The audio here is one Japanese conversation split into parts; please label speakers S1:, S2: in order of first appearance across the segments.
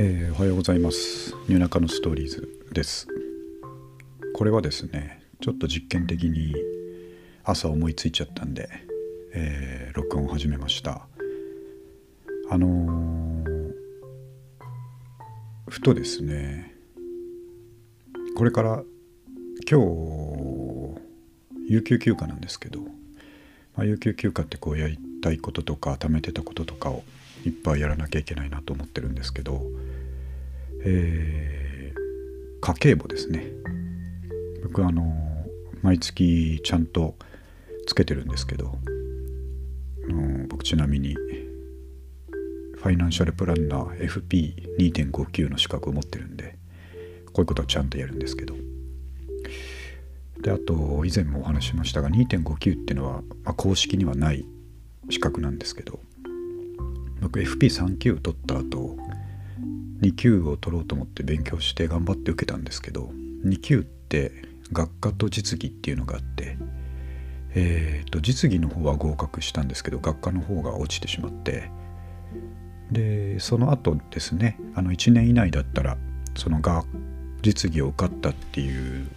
S1: えー、おはようございます。ニューナカのストーリーズです。これはですねちょっと実験的に朝思いついちゃったんで、えー、録音を始めました。あのー、ふとですねこれから今日有給休暇なんですけど、まあ、有給休暇ってこうやりたいこととか貯めてたこととかをいっぱいやらなきゃいけないなと思ってるんですけど、えー、家計簿ですね。僕あの毎月ちゃんとつけてるんですけど、うん、僕ちなみにファイナンシャルプランナー FP2.59 の資格を持ってるんでこういうことはちゃんとやるんですけど。であと以前もお話ししましたが2.59っていうのは、まあ、公式にはない資格なんですけど僕 FP3 級取った後2級を取ろうと思って勉強して頑張って受けたんですけど2級って学科と実技っていうのがあってえーと、実技の方は合格したんですけど学科の方が落ちてしまってでその後ですねあの1年以内だったらそのが実技を受かったっていう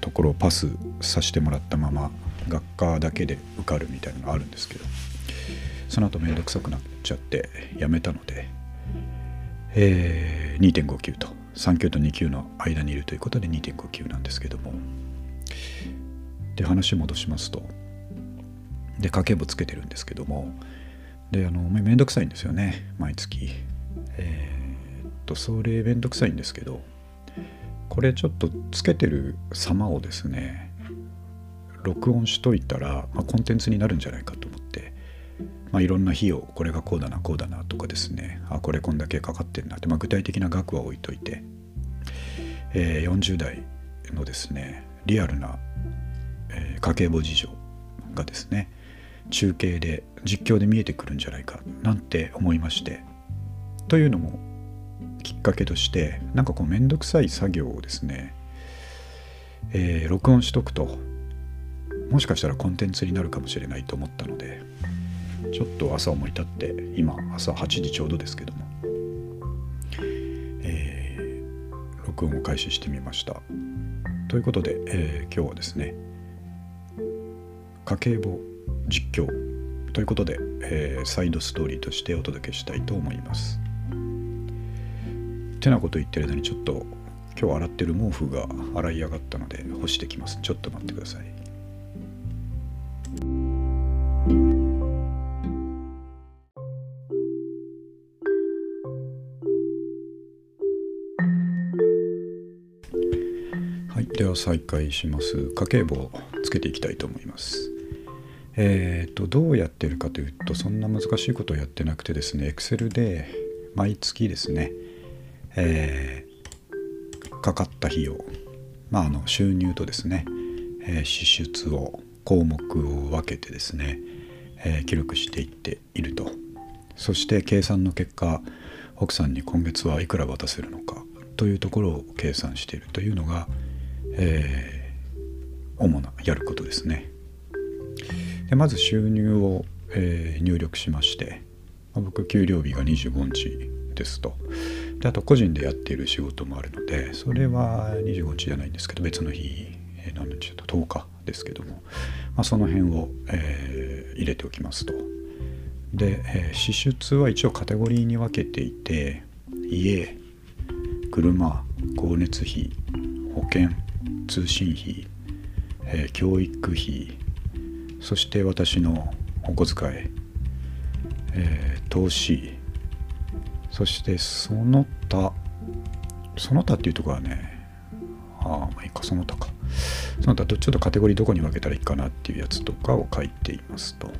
S1: ところをパスさせてもらったまま学科だけで受かるみたいなのがあるんですけどその後面倒くさくなっちゃってやめたので、えー、2.5級と。3級と2級の間にいるということで2.5級なんですけども。で話戻しますと。で家計簿つけてるんですけども。であのめんどくさいんですよね。毎月。えー、っとそれめんどくさいんですけど。これちょっとつけてる様をですね録音しといたら、まあ、コンテンツになるんじゃないかと。まあ、いろんな費用これがこうだなこうだなとかですね。あこれこんだけかかってるなって、まあ、具体的な額は置いといて、えー、40代のですねリアルな、えー、家計簿事情がですね中継で実況で見えてくるんじゃないかなんて思いまして。というのもきっかけとしてなんかこうめんどくさい作業をですね、えー、録音しとくともしかしたらコンテンツになるかもしれないと思ったのでちょっと朝思い立って今朝8時ちょうどですけども、えー、録音を開始してみました。ということで、えー、今日はですね家計簿実況ということで、えー、サイドストーリーとしてお届けしたいと思います。てなこと言ってる間にちょっと今日洗ってる毛布が洗い上がったので干してきます。ちょっと待ってください。再開します。家計簿をつけていきたいと思います。えっ、ー、とどうやってるかというとそんな難しいことをやってなくてですね Excel で毎月ですね、えー、かかった費用まああの収入とですね、えー、支出を項目を分けてですね、え記録していっていると。そして計算の結果奥さんに今月はいくら渡せるのかというところを計算しているというのがえー、主なやることですね。でまず収入を、えー、入力しまして、まあ、僕給料日が25日ですとであと個人でやっている仕事もあるのでそれは25日じゃないんですけど別の日、え、何日だと10日ですけども、まあ、その辺を、えー、入れておきますとで、えー、支出は一応カテゴリーに分けていて家車光熱費保険通信費、えー、教育費そして私のお小遣い、えー、投資そしてその他その他っていうところはねああまあいいかその他か。その他ちょっとカテゴリーどこに分けたらいいかなっていうやつとかを書いていますと。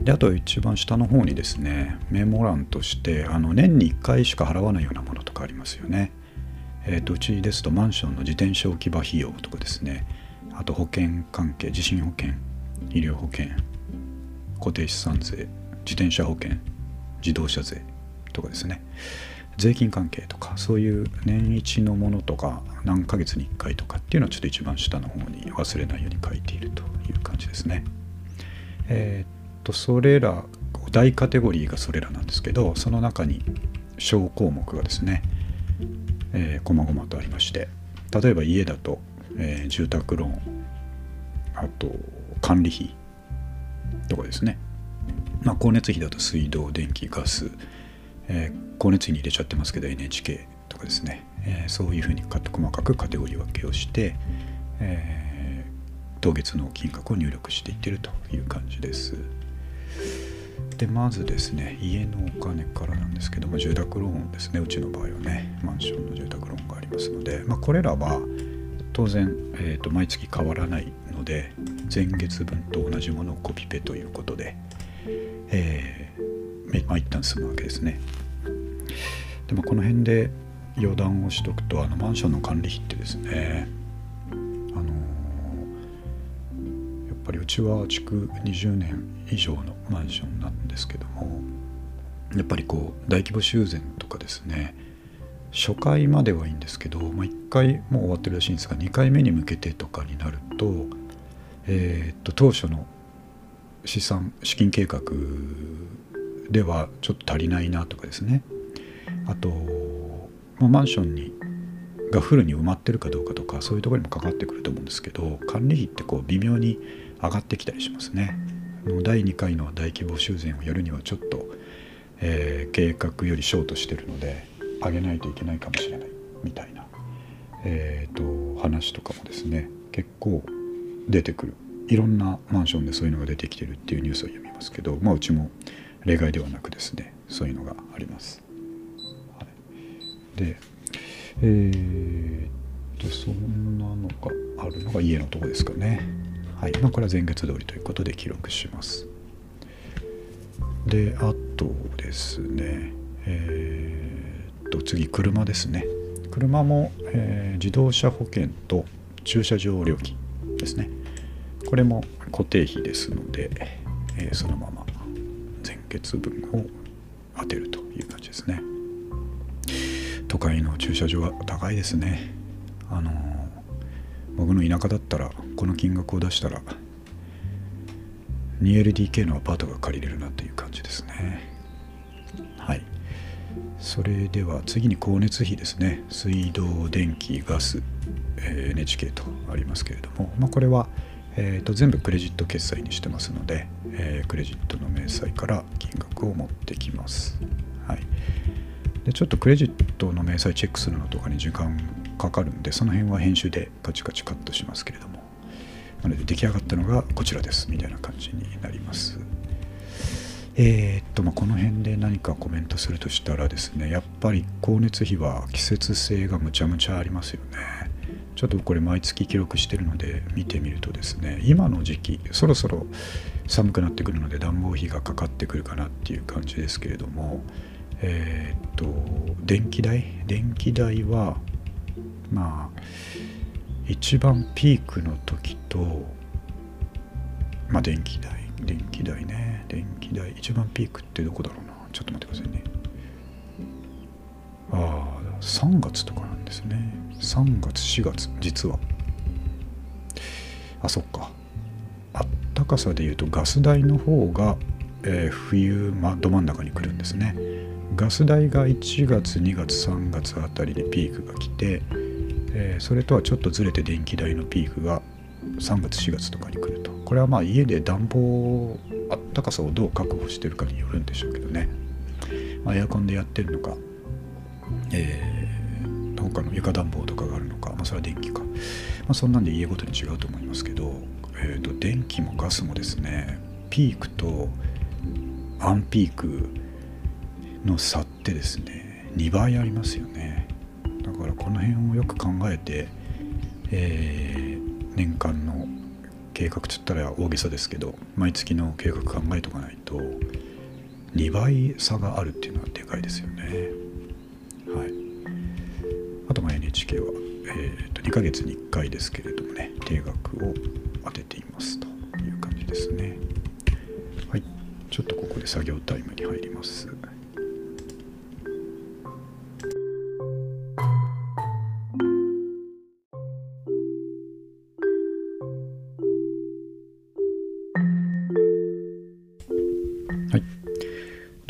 S1: であと一番下の方にですねメモ欄としてあの年に1回しか払わないようなものとかありますよね。えーと、うちですとマンションの自転車置き場費用とかですねあと保険関係地震保険医療保険固定資産税自転車保険自動車税とかですね税金関係とかそういう年一のものとか何ヶ月に1回とかっていうのはちょっと一番下の方に忘れないように書いているという感じですね。えっ、とそれら大カテゴリーがそれらなんですけどその中に小項目がですね、えー、細々とありまして例えば家だと、えー、住宅ローンあと管理費とかですね、まあ、光熱費だと水道電気ガス、えー、光熱費に入れちゃってますけど NHK とかですね、えー、そういうふうに細かくカテゴリー分けをして、えー、当月の金額を入力していってるという感じです。でまずですね家のお金からなんですけども住宅ローンですねうちの場合はねマンションの住宅ローンがありますので、まあ、これらは当然、えーと、毎月変わらないので前月分と同じものをコピペということで、えー、まあ一旦済むわけですね。でもこの辺で余談をしとくとあのマンションの管理費ってですねあの、ぱりうちは築20年以上のマンションなんですけどもやっぱりこう大規模修繕とかですね初回まではいいんですけど、まあ、1回もう終わってるらしいんですが2回目に向けてとかになると,、えー、っと当初の資産資金計画ではちょっと足りないなとかですね。あと、まあ、マンションにがフルに埋まってるかどうかとかそういうところにもかかってくると思うんですけど管理費ってこう微妙に上がってきたりしますね。第2回の大規模修繕をやるにはちょっと、えー、計画よりショートしてるので上げないといけないかもしれないみたいな、えーと、話とかもですね結構出てくるいろんなマンションでそういうのが出てきてるっていうニュースを読みますけど、まあ、うちも例外ではなくですねそういうのがあります。はい、でえー、とそんなのがあるのが家のとこですかね。はい。まあ、これは前月通りということで記録します。であとですね、えーと次車ですね。車も、えー、自動車保険と駐車場料金ですね。これも固定費ですので、えー、そのまま前月分を当てるという感じですね。都会の駐車場は高いですね。あのー、僕の田舎だったらこの金額を出したら 2LDK のアパートが借りれるなという感じですね。はい。それでは次に光熱費ですね。水道電気ガス、え、NHK とありますけれども、まあ、これは、えーと、全部クレジット決済にしてますので、えー、クレジットの明細から金額を持ってきます、はい、でちょっとクレジットの明細チェックするのとかに時間かかるんでその辺は編集でカチカチカットしますけれども。なので出来上がったのがこちらです。みたいな感じになります。えー、っとまあ、この辺で何かコメントするとしたらですねやっぱり光熱費は季節性がむちゃむちゃありますよね。ちょっとこれ毎月記録してるので見てみるとですね今の時期そろそろ寒くなってくるので暖房費がかかってくるかなっていう感じですけれどもえー、っと電気代？電気代はまあ一番ピークの時とまあ電気代電気代ね。電気代一番ピークってどこだろうな。ちょっと待ってくださいね。ああ3月とかなんですね。3月4月実は。あそっか。あったかさで言うとガス代の方が、えー、冬、ま、ど真ん中に来るんですね。ガス代が1月2月3月あたりでピークが来て、えー、それとはちょっとずれて電気代のピークが3月4月とかに来ると。これはまあ家で暖房あったかさをどう確保してるかによるんでしょうけどね、まあ、エアコンでやってるのか、えー、他の床暖房とかがあるのか、まあ、それは電気か、まあ、そんなんで家ごとに違うと思いますけど、えーと、電気もガスもですねピークとアンピークの差ってですね2倍ありますよね。だからこの辺をよく考えて、えー年間の計画つったら大げさですけど毎月の計画考えとかないと2倍差があるっていうのはでかいですよね。はい、あとま NHK は、えー、と2ヶ月に1回ですけれどもね定額を当てていますという感じですね。はい、ちょっとここで作業タイムに入ります。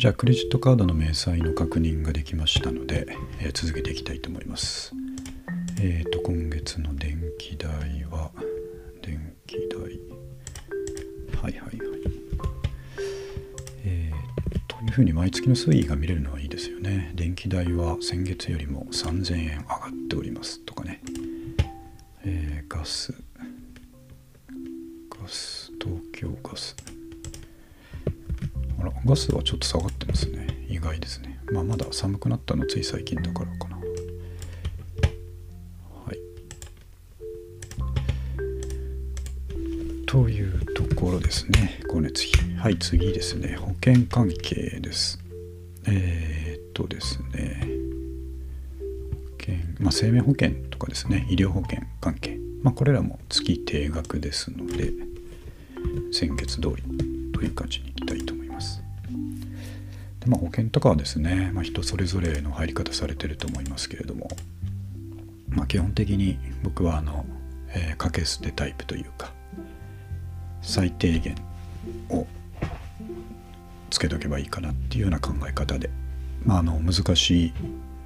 S1: じゃあクレジットカードの明細の確認ができましたので、えー、続けていきたいと思います。えっ、ー、と今月の電気代は電気代。はいはいはい。えー、というふうに毎月の推移が見れるのはいいですよね。電気代は先月よりも3000円上がっておりますとかね。えー、ガス。ガス東京ガス。ガスはちょっと下がってますね。意外ですね。まあまだ寒くなったのつい最近だからかな。はい。というところですね。光熱費。はい次ですね。保険関係です。えー、っとですね。保険まあ生命保険とかですね。医療保険関係。まあこれらも月定額ですので先月通りという感じに。まあ、保険とかはですね、まあ、人それぞれの入り方されてると思いますけれども、まあ、基本的に僕はあの、えー、掛け捨てタイプというか最低限をつけとけばいいかなっていうような考え方で、まあ、あの難しい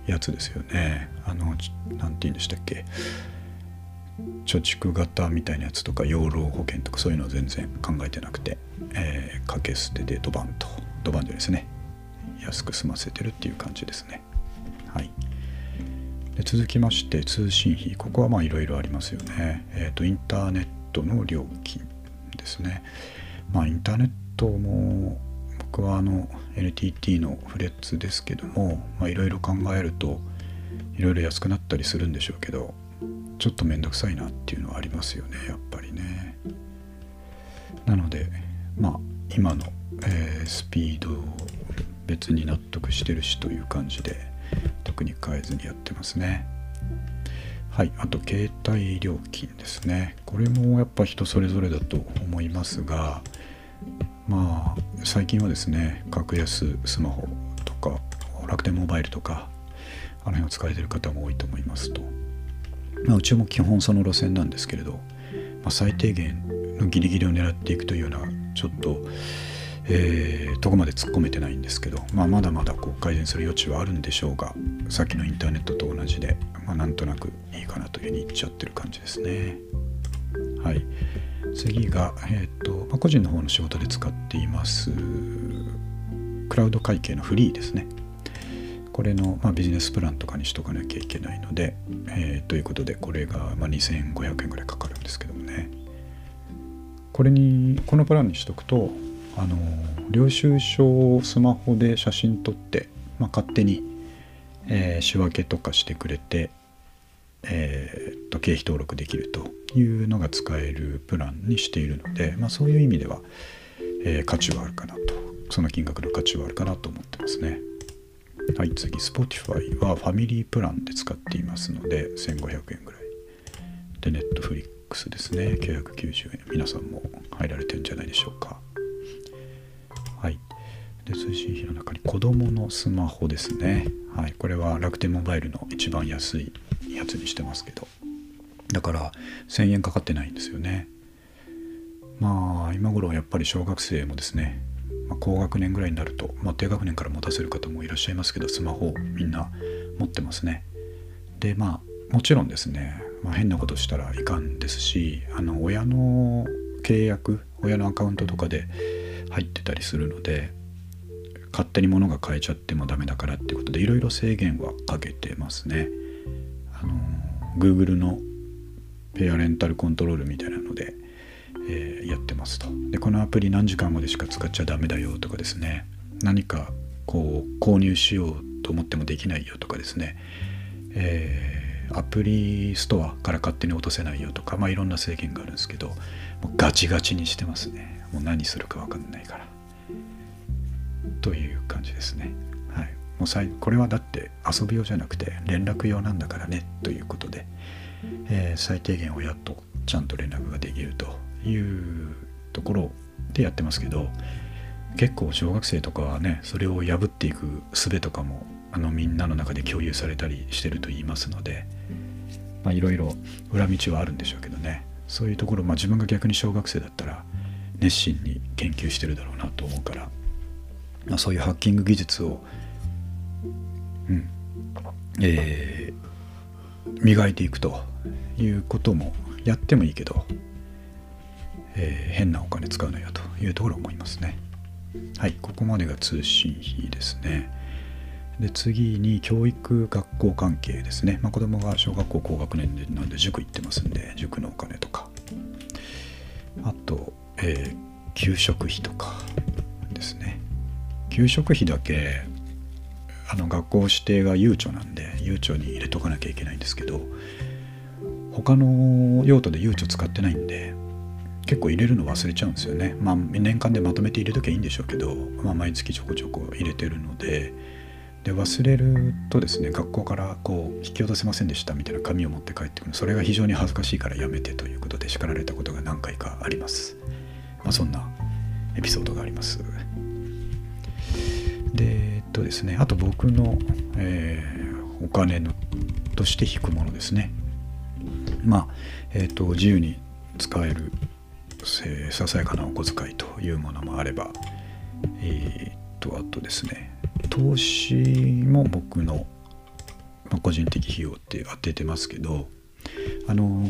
S1: やつですよね。あの何て言うんでしたっけ。貯蓄型みたいなやつとか養老保険とかそういうのを全然考えてなくて、えー、掛け捨てでドバンと。ドバンでですね。安く済ませてるっていう感じですね。はい。で続きまして通信費。ここはまあいろいろありますよね。えっ、ー、とインターネットの料金ですね。まあインターネットも僕はあの NTT のフレッツですけどもいろいろ考えるといろいろ安くなったりするんでしょうけどちょっと面倒くさいなっていうのはありますよねやっぱりね。なのでまあ今の、えー、スピード別に納得してるしという感じで特に変えずにやってますね。はいあと携帯料金ですね。これもやっぱ人それぞれだと思いますがまあ最近はですね格安スマホとか楽天モバイルとかあの辺を使われてる方も多いと思いますと。まあ、うちも基本その路線なんですけれど、まあ、最低限のギリギリを狙っていくというようなちょっと、えー、とこまで突っ込めてないんですけど、まあ、まだまだこう改善する余地はあるんでしょうがさっきのインターネットと同じで、まあ、なんとなくいいかなというふうに言っちゃってる感じですね。はい、次が、えーとまあ、個人の方の仕事で使っていますクラウド会計のフリーですね。これの、まあ、ビジネスプランとかにしとかなきゃいけないので、えー、ということでこれが、まあ、2500円ぐらいかかるんですけどもねこれにこのプランにしとくとあの領収書をスマホで写真撮って、まあ、勝手に、えー、仕分けとかしてくれて、えー、と経費登録できるというのが使えるプランにしているので、まあ、そういう意味では、えー、価値はあるかなとその金額の価値はあるかなと思ってますね。はい、次、Spotify はファミリープランで使っていますので、1500円ぐらい。で、Netflix ですね、990円。皆さんも入られてるんじゃないでしょうか。で、通信費の中に子供のスマホですね。はい、これは楽天モバイルの一番安いやつにしてますけど。だから1000円かかってないんですよね。まあ今頃やっぱり小学生もですねまあ、高学年ぐらいになると、まあ、低学年から持たせる方もいらっしゃいますけどスマホをみんな持ってますねでまあもちろんですね、まあ、変なことしたらいかんですしあの親の契約親のアカウントとかで入ってたりするので勝手に物が買えちゃってもダメだからってことでいろいろ制限はかけてますね。あの Google のペアレンタルコントロールみたいなのでえー、やってますと。でこのアプリ何時間までしか使っちゃダメだよとかですね。何かこう購入しようと思ってもできないよとかですね、えー、アプリストアから勝手に落とせないよとか、まあ、いろんな制限があるんですけどもうガチガチにしてますね。もう何するか分かんないから。という感じですね。はい。もうさいこれはだって遊び用じゃなくて連絡用なんだからねということで、えー、最低限親とちゃんと連絡ができるというところでやってますけど結構小学生とかはねそれを破っていく術とかもあのみんなの中で共有されたりしてると言いますのでいろいろ裏道はあるんでしょうけどね。そういうところ、まあ、自分が逆に小学生だったら熱心に研究してるだろうなと思うから、そういうハッキング技術を、うんえー、磨いていくということもやってもいいけど、えー、変なお金使うのよというところを思いますね。はい、ここまでが通信費ですね。で次に教育学校関係ですね、まあ、子供が小学校高学年なんで塾行ってますんで塾のお金とかあと、えー、給食費とかですね給食費だけあの学校指定が悠長なんで悠長に入れとかなきゃいけないんですけど他の用途で悠長使ってないんで結構入れるの忘れちゃうんですよね。まあ年間でまとめて入れときゃいいんでしょうけど、まあ、毎月ちょこちょこ入れてるのでで忘れるとですね学校からこう引き落とせませんでしたみたいな紙を持って帰ってくるそれが非常に恥ずかしいからやめてということで叱られたことが何回かあります、まあ、そんなエピソードがあります。でえっとですねあと僕の、えー、お金のとして引くものですね。まあえっ、と自由に使えるささやかなお小遣いというものもあればえっ、とあとですね投資も僕の、まあ、個人的費用って当ててますけどあの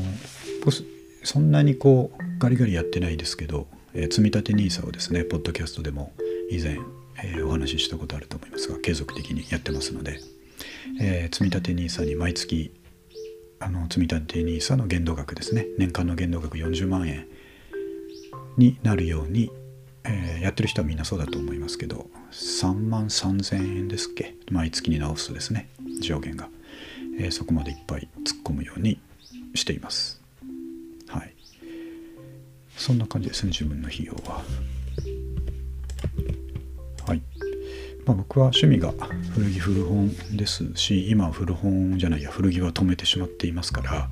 S1: そんなにこうガリガリやってないですけど、えー、積立 NISA をですねポッドキャストでも以前、えー、お話ししたことあると思いますが継続的にやってますので、えー、積立 NISA に毎月あの積立 NISA の限度額ですね年間の限度額40万円になるようにえー、やってる人はみんなそうだと思いますけど3万3000円ですっけ毎月に直すとですね上限が、えー、そこまでいっぱい突っ込むようにしています。はい。そんな感じですね自分の費用は。まあ、僕は趣味が古着古本ですし今は古本じゃないや古着は止めてしまっていますから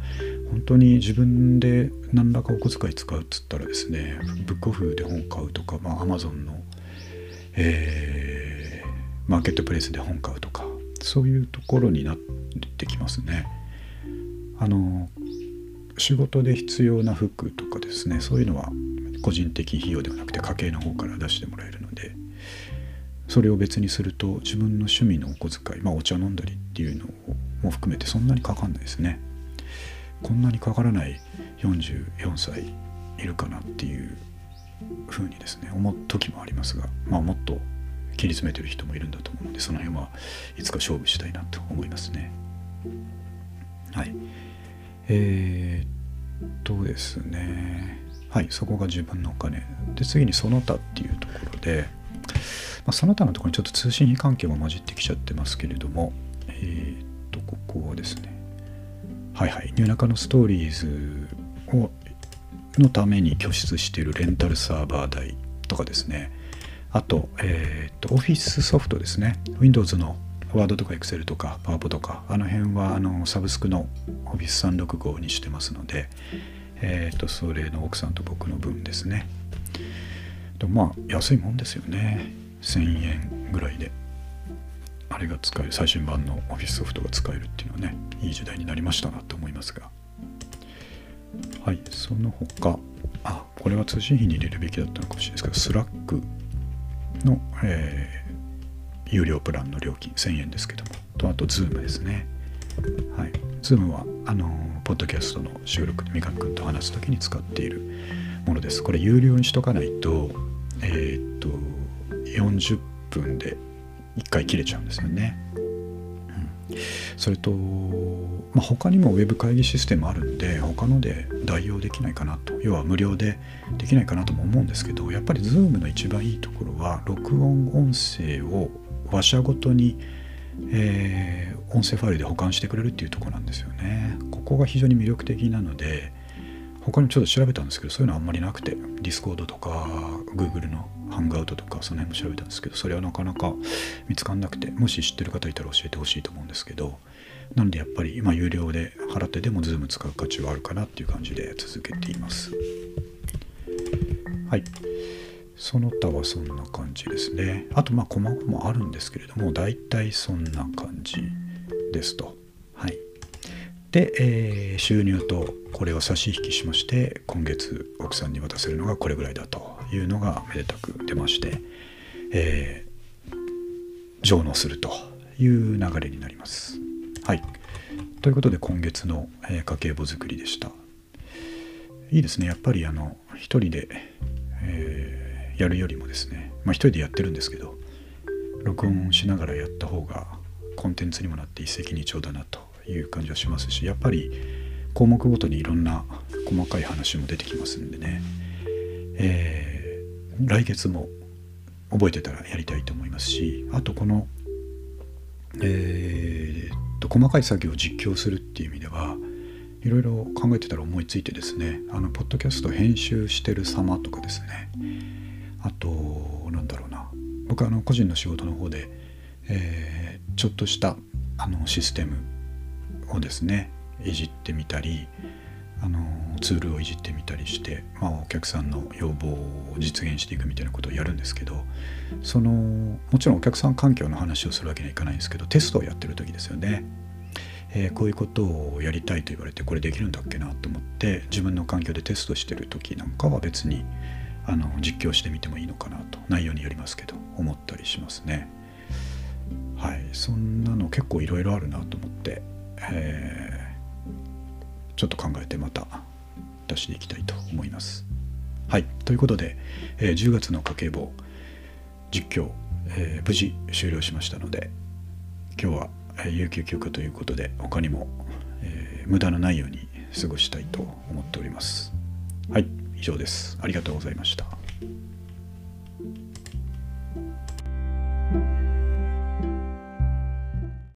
S1: 本当に自分で何らかお小遣い使うっつったらですねブックオフで本買うとか、まあ、Amazon の、えー、マーケットプレイスで本買うとかそういうところになってきますね。あの仕事で必要な服とかですねそういうのは個人的費用ではなくて家計の方から出してもらえるのでそれを別にすると自分の趣味のお小遣いまあお茶飲んだりっていうのも含めてそんなにかかんないですね。こんなにかからない44歳いるかなっていうふうにですね思う時もありますが、まあ、もっと切り詰めてる人もいるんだと思うのでその辺はいつか勝負したいなと思いますね。はいえー、っとですねはいそこが自分のお金で次にその他っていうところで、まあ、その他のところにちょっと通信費関係も混じってきちゃってますけれどもえー、っとここはですね。はいはい、ニューナカのストーリーズをのために拠出しているレンタルサーバー代とかですね。あと,、えーと、オフィスソフトですね。Windows のワードとか Excel とか PowerPoint とか。あの辺はあのサブスクの Office365 にしてますので、えーと、それの奥さんと僕の分ですね。とまあ安いもんですよね。1000円ぐらいであれが使える最新版のオフィスソフトが使えるっていうのはねいい時代になりましたなと思いますが。はいその他あこれは通信費に入れるべきだったのかもしれないですけど Slack の、えー、有料プランの料金1000円ですけどもとあと Zoom ですね。はい Zoom はあのポッドキャストの収録で三上君と話す時に使っているものです。これ有料にしとかないとえー、っと40分で1回切れちゃうんですよね。うん、それと、まあ、他にもウェブ会議システムあるんで他ので代用できないかなと要は無料でできないかなとも思うんですけどやっぱり Zoom の一番いいところは録音音声を話者ごとに、えー、音声ファイルで保管してくれるっていうとこなんですよね。ここが非常に魅力的なので他にもちょっと調べたんですけどそういうのあんまりなくて Discord とか Google のハンガウトとかその辺も調べたんですけどそれはなかなか見つかんなくてもし知ってる方いたら教えてほしいと思うんですけどなのでやっぱり今有料で払ってでも Zoom 使う価値はあるかなっていう感じで続けています。はい。その他はそんな感じですね。あとまあ細々もあるんですけれども大体そんな感じですと。はい。で、えー、収入とこれを差し引きしまして今月奥さんに渡せるのがこれぐらいだと。いうのがめでたく出まして、え上納するという流れになります。はい。ということで今月の、え家計簿作りでした。いいですね。やっぱりあの一人で、えー、やるよりもですね、まあ一人でやってるんですけど、録音しながらやった方がコンテンツにもなって一石二鳥だなという感じはしますし、やっぱり項目ごとにいろんな細かい話も出てきますんでね、えー、来月も覚えてたらやりたいと思いますしあとこの、えー、と細かい作業を実況するっていう意味ではいろいろ考えてたら思いついてですねあのポッドキャスト編集してる様とかですねあとなんだろうな僕あの個人の仕事の方で、えー、ちょっとしたあのシステムをですねいじってみたりあのツールをいじってみたりして、まあ、お客さんの要望を実現していくみたいなことをやるんですけどそのもちろんお客さん環境の話をするわけにはいかないんですけどテストをやってる時ですよね、えー、こういうことをやりたいと言われてこれできるんだっけなと思って自分の環境でテストしてる時なんかは別にあの実況してみてもいいのかなと内容によりますけど思ったりしますね。はいそんなの結構いろいろあるなと思って、えーちょっと考えてまた出していきたいと思います。はい、ということで、えー、10月の家計簿実況、えー、無事終了しましたので今日は、えー、有給休暇ということで他にも、えー、無駄のないように過ごしたいと思っております。はい、以上です。ありがとうございました。